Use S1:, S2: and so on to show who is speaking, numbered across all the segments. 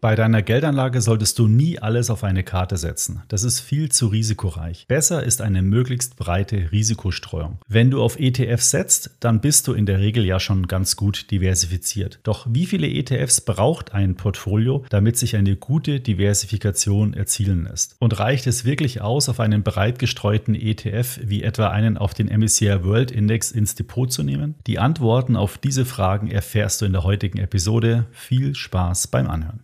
S1: Bei deiner Geldanlage solltest du nie alles auf eine Karte setzen. Das ist viel zu risikoreich. Besser ist eine möglichst breite Risikostreuung. Wenn du auf ETFs setzt, dann bist du in der Regel ja schon ganz gut diversifiziert. Doch wie viele ETFs braucht ein Portfolio, damit sich eine gute Diversifikation erzielen lässt? Und reicht es wirklich aus, auf einen breit gestreuten ETF wie etwa einen auf den MSCI World Index ins Depot zu nehmen? Die Antworten auf diese Fragen erfährst du in der heutigen Episode. Viel Spaß beim Anhören.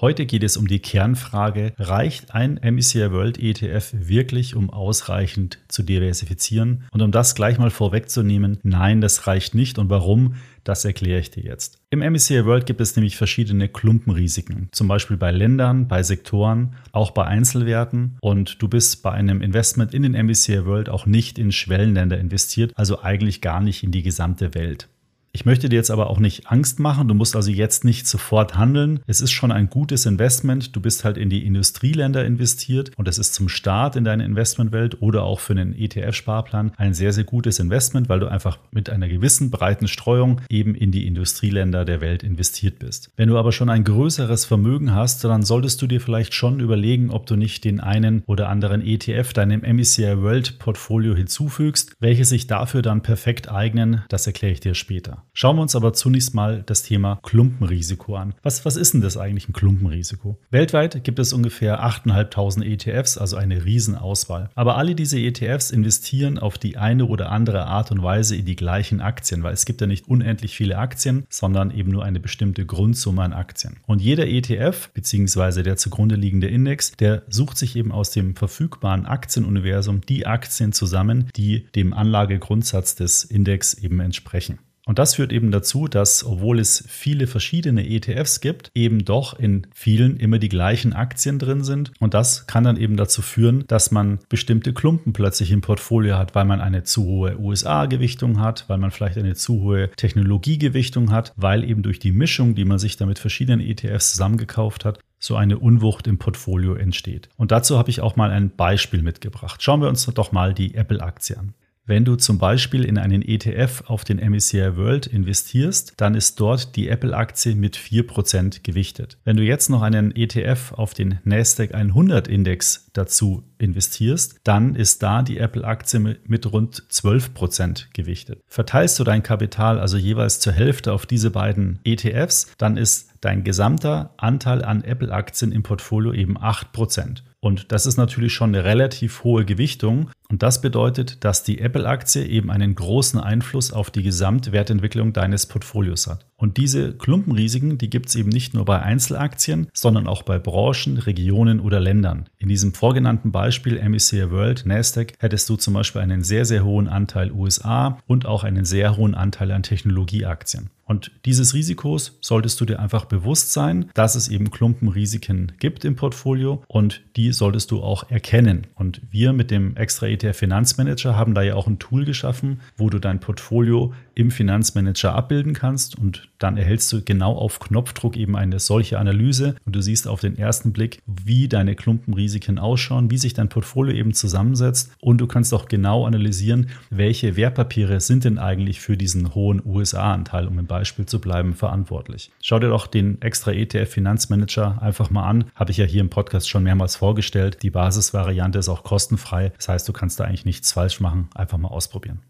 S1: Heute geht es um die Kernfrage, reicht ein MSCI World ETF wirklich, um ausreichend zu diversifizieren? Und um das gleich mal vorwegzunehmen, nein, das reicht nicht. Und warum? Das erkläre ich dir jetzt. Im MSCI World gibt es nämlich verschiedene Klumpenrisiken, zum Beispiel bei Ländern, bei Sektoren, auch bei Einzelwerten. Und du bist bei einem Investment in den MSCI World auch nicht in Schwellenländer investiert, also eigentlich gar nicht in die gesamte Welt. Ich möchte dir jetzt aber auch nicht Angst machen. Du musst also jetzt nicht sofort handeln. Es ist schon ein gutes Investment. Du bist halt in die Industrieländer investiert und es ist zum Start in deine Investmentwelt oder auch für einen ETF-Sparplan ein sehr, sehr gutes Investment, weil du einfach mit einer gewissen breiten Streuung eben in die Industrieländer der Welt investiert bist. Wenn du aber schon ein größeres Vermögen hast, dann solltest du dir vielleicht schon überlegen, ob du nicht den einen oder anderen ETF deinem MSCI World Portfolio hinzufügst, welche sich dafür dann perfekt eignen. Das erkläre ich dir später. Schauen wir uns aber zunächst mal das Thema Klumpenrisiko an. Was, was ist denn das eigentlich ein Klumpenrisiko? Weltweit gibt es ungefähr 8.500 ETFs, also eine Riesenauswahl. Aber alle diese ETFs investieren auf die eine oder andere Art und Weise in die gleichen Aktien, weil es gibt ja nicht unendlich viele Aktien, sondern eben nur eine bestimmte Grundsumme an Aktien. Und jeder ETF bzw. der zugrunde liegende Index, der sucht sich eben aus dem verfügbaren Aktienuniversum die Aktien zusammen, die dem Anlagegrundsatz des Index eben entsprechen. Und das führt eben dazu, dass, obwohl es viele verschiedene ETFs gibt, eben doch in vielen immer die gleichen Aktien drin sind. Und das kann dann eben dazu führen, dass man bestimmte Klumpen plötzlich im Portfolio hat, weil man eine zu hohe USA-Gewichtung hat, weil man vielleicht eine zu hohe Technologiegewichtung hat, weil eben durch die Mischung, die man sich da mit verschiedenen ETFs zusammengekauft hat, so eine Unwucht im Portfolio entsteht. Und dazu habe ich auch mal ein Beispiel mitgebracht. Schauen wir uns doch mal die Apple-Aktie an. Wenn du zum Beispiel in einen ETF auf den MSCI World investierst, dann ist dort die Apple-Aktie mit 4% gewichtet. Wenn du jetzt noch einen ETF auf den Nasdaq 100 Index dazu investierst, dann ist da die Apple-Aktie mit rund 12% gewichtet. Verteilst du dein Kapital also jeweils zur Hälfte auf diese beiden ETFs, dann ist dein gesamter Anteil an Apple-Aktien im Portfolio eben 8%. Und das ist natürlich schon eine relativ hohe Gewichtung. Und das bedeutet, dass die Apple-Aktie eben einen großen Einfluss auf die Gesamtwertentwicklung deines Portfolios hat. Und diese Klumpenrisiken, die gibt es eben nicht nur bei Einzelaktien, sondern auch bei Branchen, Regionen oder Ländern. In diesem vorgenannten Beispiel MSCI World, Nasdaq, hättest du zum Beispiel einen sehr, sehr hohen Anteil USA und auch einen sehr hohen Anteil an Technologieaktien. Und dieses Risikos solltest du dir einfach bewusst sein, dass es eben Klumpenrisiken gibt im Portfolio und die solltest du auch erkennen. Und wir mit dem Extra ETF Finanzmanager haben da ja auch ein Tool geschaffen, wo du dein Portfolio im Finanzmanager abbilden kannst und dann erhältst du genau auf Knopfdruck eben eine solche Analyse und du siehst auf den ersten Blick, wie deine Klumpenrisiken ausschauen, wie sich dein Portfolio eben zusammensetzt und du kannst auch genau analysieren, welche Wertpapiere sind denn eigentlich für diesen hohen USA-Anteil, um im Beispiel zu bleiben, verantwortlich. Schau dir doch den extra ETF Finanzmanager einfach mal an, habe ich ja hier im Podcast schon mehrmals vorgestellt. Die Basisvariante ist auch kostenfrei, das heißt, du kannst da eigentlich nichts falsch machen, einfach mal ausprobieren.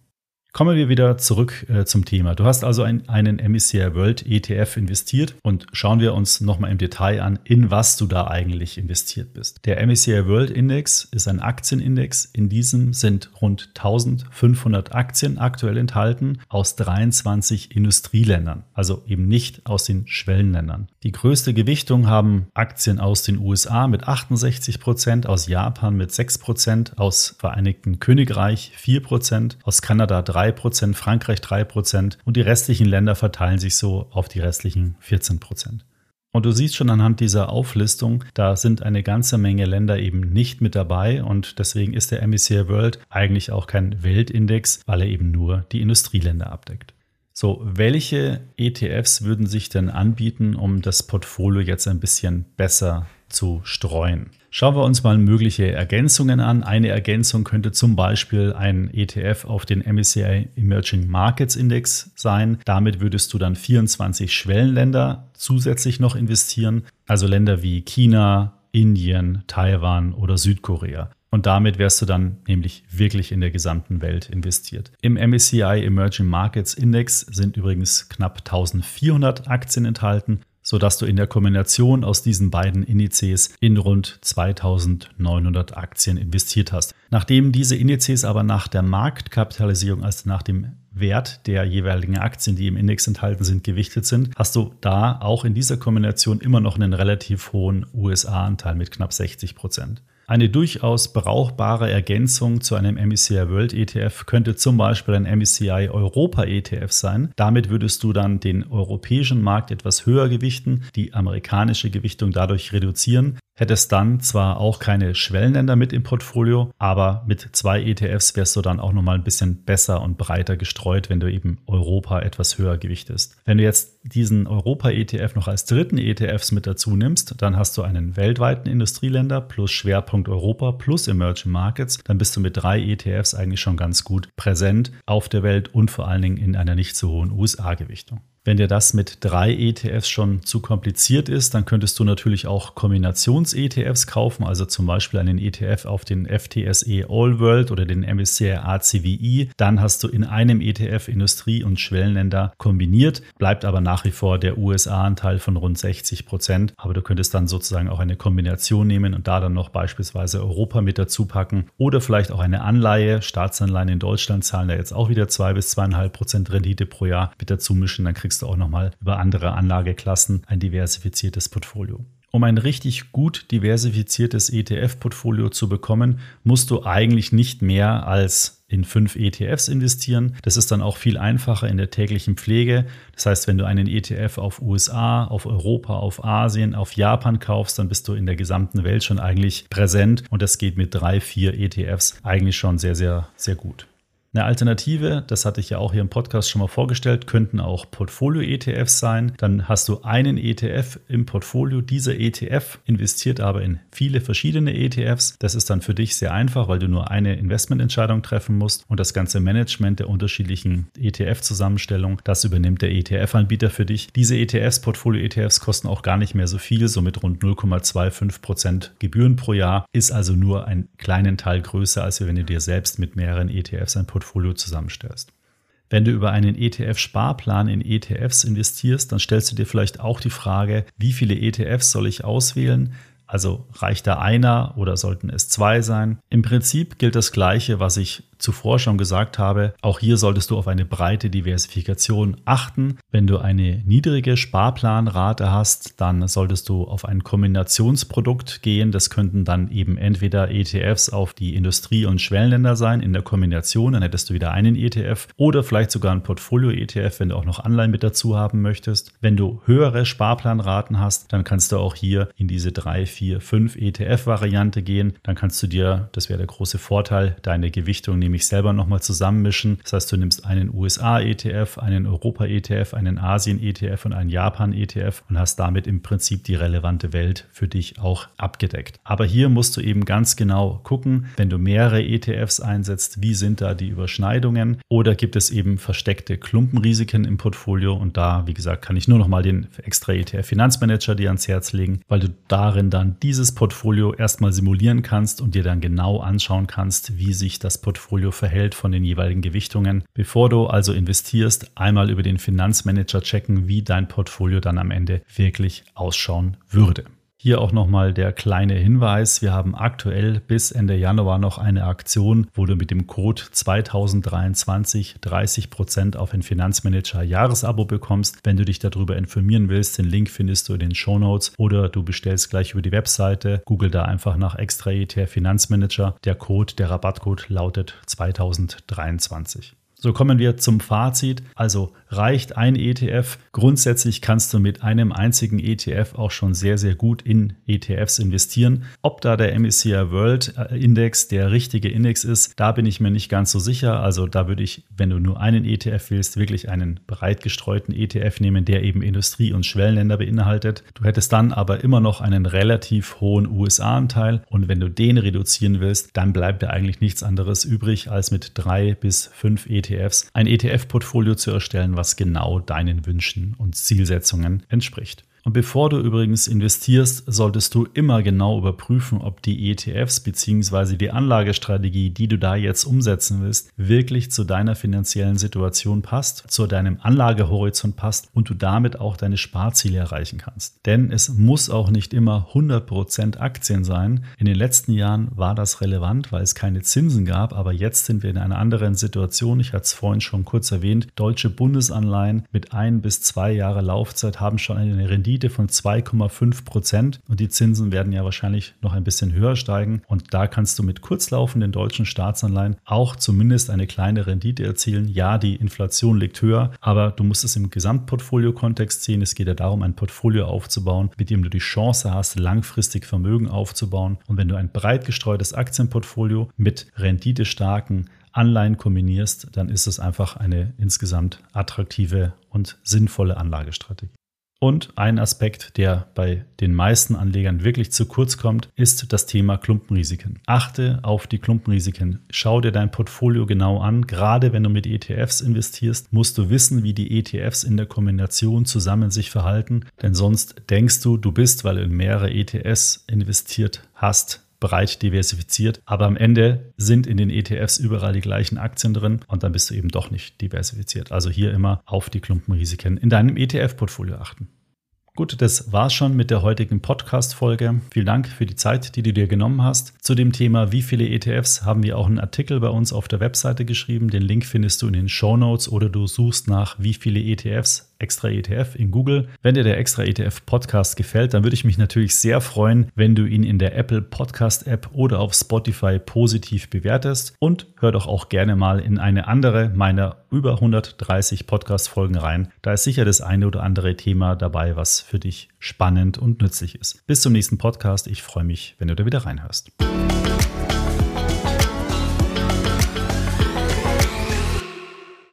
S1: Kommen wir wieder zurück äh, zum Thema. Du hast also in einen MSCI World ETF investiert und schauen wir uns nochmal im Detail an, in was du da eigentlich investiert bist. Der MSCI World Index ist ein Aktienindex. In diesem sind rund 1500 Aktien aktuell enthalten aus 23 Industrieländern, also eben nicht aus den Schwellenländern. Die größte Gewichtung haben Aktien aus den USA mit 68 Prozent, aus Japan mit 6 Prozent, aus Vereinigten Königreich 4 Prozent, aus Kanada 3 3%, Frankreich 3% und die restlichen Länder verteilen sich so auf die restlichen 14%. Und du siehst schon anhand dieser Auflistung, da sind eine ganze Menge Länder eben nicht mit dabei und deswegen ist der MSCI World eigentlich auch kein Weltindex, weil er eben nur die Industrieländer abdeckt. So, welche ETFs würden sich denn anbieten, um das Portfolio jetzt ein bisschen besser zu streuen. Schauen wir uns mal mögliche Ergänzungen an. Eine Ergänzung könnte zum Beispiel ein ETF auf den MSCI Emerging Markets Index sein. Damit würdest du dann 24 Schwellenländer zusätzlich noch investieren, also Länder wie China, Indien, Taiwan oder Südkorea. Und damit wärst du dann nämlich wirklich in der gesamten Welt investiert. Im MSCI Emerging Markets Index sind übrigens knapp 1400 Aktien enthalten sodass du in der Kombination aus diesen beiden Indizes in rund 2900 Aktien investiert hast. Nachdem diese Indizes aber nach der Marktkapitalisierung, also nach dem Wert der jeweiligen Aktien, die im Index enthalten sind, gewichtet sind, hast du da auch in dieser Kombination immer noch einen relativ hohen USA-Anteil mit knapp 60 Prozent. Eine durchaus brauchbare Ergänzung zu einem MSCI World ETF könnte zum Beispiel ein MSCI Europa ETF sein. Damit würdest du dann den europäischen Markt etwas höher gewichten, die amerikanische Gewichtung dadurch reduzieren hättest dann zwar auch keine Schwellenländer mit im Portfolio, aber mit zwei ETFs wärst du dann auch nochmal ein bisschen besser und breiter gestreut, wenn du eben Europa etwas höher gewichtest. Wenn du jetzt diesen Europa-ETF noch als dritten ETFs mit dazu nimmst, dann hast du einen weltweiten Industrieländer plus Schwerpunkt Europa plus Emerging Markets, dann bist du mit drei ETFs eigentlich schon ganz gut präsent auf der Welt und vor allen Dingen in einer nicht so hohen USA-Gewichtung. Wenn dir das mit drei ETFs schon zu kompliziert ist, dann könntest du natürlich auch Kombinations-ETFs kaufen, also zum Beispiel einen ETF auf den FTSE All World oder den MSCI ACWI. Dann hast du in einem ETF Industrie- und Schwellenländer kombiniert, bleibt aber nach wie vor der USA-Anteil von rund 60 Prozent. Aber du könntest dann sozusagen auch eine Kombination nehmen und da dann noch beispielsweise Europa mit dazu packen oder vielleicht auch eine Anleihe. Staatsanleihen in Deutschland zahlen da jetzt auch wieder zwei bis zweieinhalb Prozent Rendite pro Jahr mit dazu mischen. Dann kriegst kriegst du auch nochmal über andere Anlageklassen ein diversifiziertes Portfolio. Um ein richtig gut diversifiziertes ETF-Portfolio zu bekommen, musst du eigentlich nicht mehr als in fünf ETFs investieren. Das ist dann auch viel einfacher in der täglichen Pflege. Das heißt, wenn du einen ETF auf USA, auf Europa, auf Asien, auf Japan kaufst, dann bist du in der gesamten Welt schon eigentlich präsent und das geht mit drei, vier ETFs eigentlich schon sehr, sehr, sehr gut. Eine Alternative, das hatte ich ja auch hier im Podcast schon mal vorgestellt, könnten auch Portfolio-ETFs sein. Dann hast du einen ETF im Portfolio. Dieser ETF investiert aber in viele verschiedene ETFs. Das ist dann für dich sehr einfach, weil du nur eine Investmententscheidung treffen musst und das ganze Management der unterschiedlichen ETF-Zusammenstellung, das übernimmt der ETF-Anbieter für dich. Diese ETFs, Portfolio-ETFs, kosten auch gar nicht mehr so viel, so mit rund 0,25 Prozent Gebühren pro Jahr, ist also nur einen kleinen Teil größer, als wenn du dir selbst mit mehreren ETFs ein Portfolio Portfolio zusammenstellst. Wenn du über einen ETF-Sparplan in ETFs investierst, dann stellst du dir vielleicht auch die Frage, wie viele ETFs soll ich auswählen? Also reicht da einer oder sollten es zwei sein? Im Prinzip gilt das Gleiche, was ich zuvor schon gesagt habe, auch hier solltest du auf eine breite Diversifikation achten. Wenn du eine niedrige Sparplanrate hast, dann solltest du auf ein Kombinationsprodukt gehen. Das könnten dann eben entweder ETFs auf die Industrie- und Schwellenländer sein in der Kombination, dann hättest du wieder einen ETF oder vielleicht sogar ein Portfolio-ETF, wenn du auch noch Anleihen mit dazu haben möchtest. Wenn du höhere Sparplanraten hast, dann kannst du auch hier in diese 3, 4, 5 ETF-Variante gehen. Dann kannst du dir, das wäre der große Vorteil, deine Gewichtung nehmen nämlich selber nochmal zusammenmischen. Das heißt, du nimmst einen USA-ETF, einen Europa-ETF, einen Asien-ETF und einen Japan-ETF und hast damit im Prinzip die relevante Welt für dich auch abgedeckt. Aber hier musst du eben ganz genau gucken, wenn du mehrere ETFs einsetzt, wie sind da die Überschneidungen oder gibt es eben versteckte Klumpenrisiken im Portfolio und da, wie gesagt, kann ich nur nochmal den extra ETF Finanzmanager dir ans Herz legen, weil du darin dann dieses Portfolio erstmal simulieren kannst und dir dann genau anschauen kannst, wie sich das Portfolio Portfolio verhält von den jeweiligen Gewichtungen. Bevor du also investierst, einmal über den Finanzmanager checken, wie dein Portfolio dann am Ende wirklich ausschauen würde. Hier auch nochmal der kleine Hinweis. Wir haben aktuell bis Ende Januar noch eine Aktion, wo du mit dem Code 2023 30% auf ein Finanzmanager Jahresabo bekommst. Wenn du dich darüber informieren willst, den Link findest du in den Show Notes oder du bestellst gleich über die Webseite. Google da einfach nach Extra ETF Finanzmanager. Der Code, der Rabattcode lautet 2023. So kommen wir zum Fazit. Also reicht ein ETF. Grundsätzlich kannst du mit einem einzigen ETF auch schon sehr, sehr gut in ETFs investieren. Ob da der MSCI World äh, Index der richtige Index ist, da bin ich mir nicht ganz so sicher. Also da würde ich, wenn du nur einen ETF willst, wirklich einen breit gestreuten ETF nehmen, der eben Industrie- und Schwellenländer beinhaltet. Du hättest dann aber immer noch einen relativ hohen USA-Anteil und wenn du den reduzieren willst, dann bleibt dir eigentlich nichts anderes übrig, als mit drei bis fünf ETFs ein ETF-Portfolio zu erstellen, was genau deinen Wünschen und Zielsetzungen entspricht. Und bevor du übrigens investierst, solltest du immer genau überprüfen, ob die ETFs bzw. die Anlagestrategie, die du da jetzt umsetzen willst, wirklich zu deiner finanziellen Situation passt, zu deinem Anlagehorizont passt und du damit auch deine Sparziele erreichen kannst. Denn es muss auch nicht immer 100% Aktien sein. In den letzten Jahren war das relevant, weil es keine Zinsen gab, aber jetzt sind wir in einer anderen Situation. Ich hatte es vorhin schon kurz erwähnt. Deutsche Bundesanleihen mit ein bis zwei Jahre Laufzeit haben schon eine Rendite Rendite von 2,5 Prozent und die Zinsen werden ja wahrscheinlich noch ein bisschen höher steigen und da kannst du mit kurzlaufenden deutschen Staatsanleihen auch zumindest eine kleine Rendite erzielen. Ja, die Inflation liegt höher, aber du musst es im Gesamtportfolio-Kontext sehen. Es geht ja darum, ein Portfolio aufzubauen, mit dem du die Chance hast, langfristig Vermögen aufzubauen. Und wenn du ein breit gestreutes Aktienportfolio mit renditestarken Anleihen kombinierst, dann ist es einfach eine insgesamt attraktive und sinnvolle Anlagestrategie. Und ein Aspekt, der bei den meisten Anlegern wirklich zu kurz kommt, ist das Thema Klumpenrisiken. Achte auf die Klumpenrisiken. Schau dir dein Portfolio genau an. Gerade wenn du mit ETFs investierst, musst du wissen, wie die ETFs in der Kombination zusammen sich verhalten. Denn sonst denkst du, du bist, weil du in mehrere ETFs investiert hast, breit diversifiziert. Aber am Ende sind in den ETFs überall die gleichen Aktien drin und dann bist du eben doch nicht diversifiziert. Also hier immer auf die Klumpenrisiken in deinem ETF-Portfolio achten. Gut, das war's schon mit der heutigen Podcast-Folge. Vielen Dank für die Zeit, die du dir genommen hast. Zu dem Thema, wie viele ETFs, haben wir auch einen Artikel bei uns auf der Webseite geschrieben. Den Link findest du in den Show Notes oder du suchst nach, wie viele ETFs Extra ETF in Google. Wenn dir der Extra ETF Podcast gefällt, dann würde ich mich natürlich sehr freuen, wenn du ihn in der Apple Podcast App oder auf Spotify positiv bewertest und hör doch auch gerne mal in eine andere meiner über 130 Podcast Folgen rein. Da ist sicher das eine oder andere Thema dabei, was für dich spannend und nützlich ist. Bis zum nächsten Podcast. Ich freue mich, wenn du da wieder reinhörst.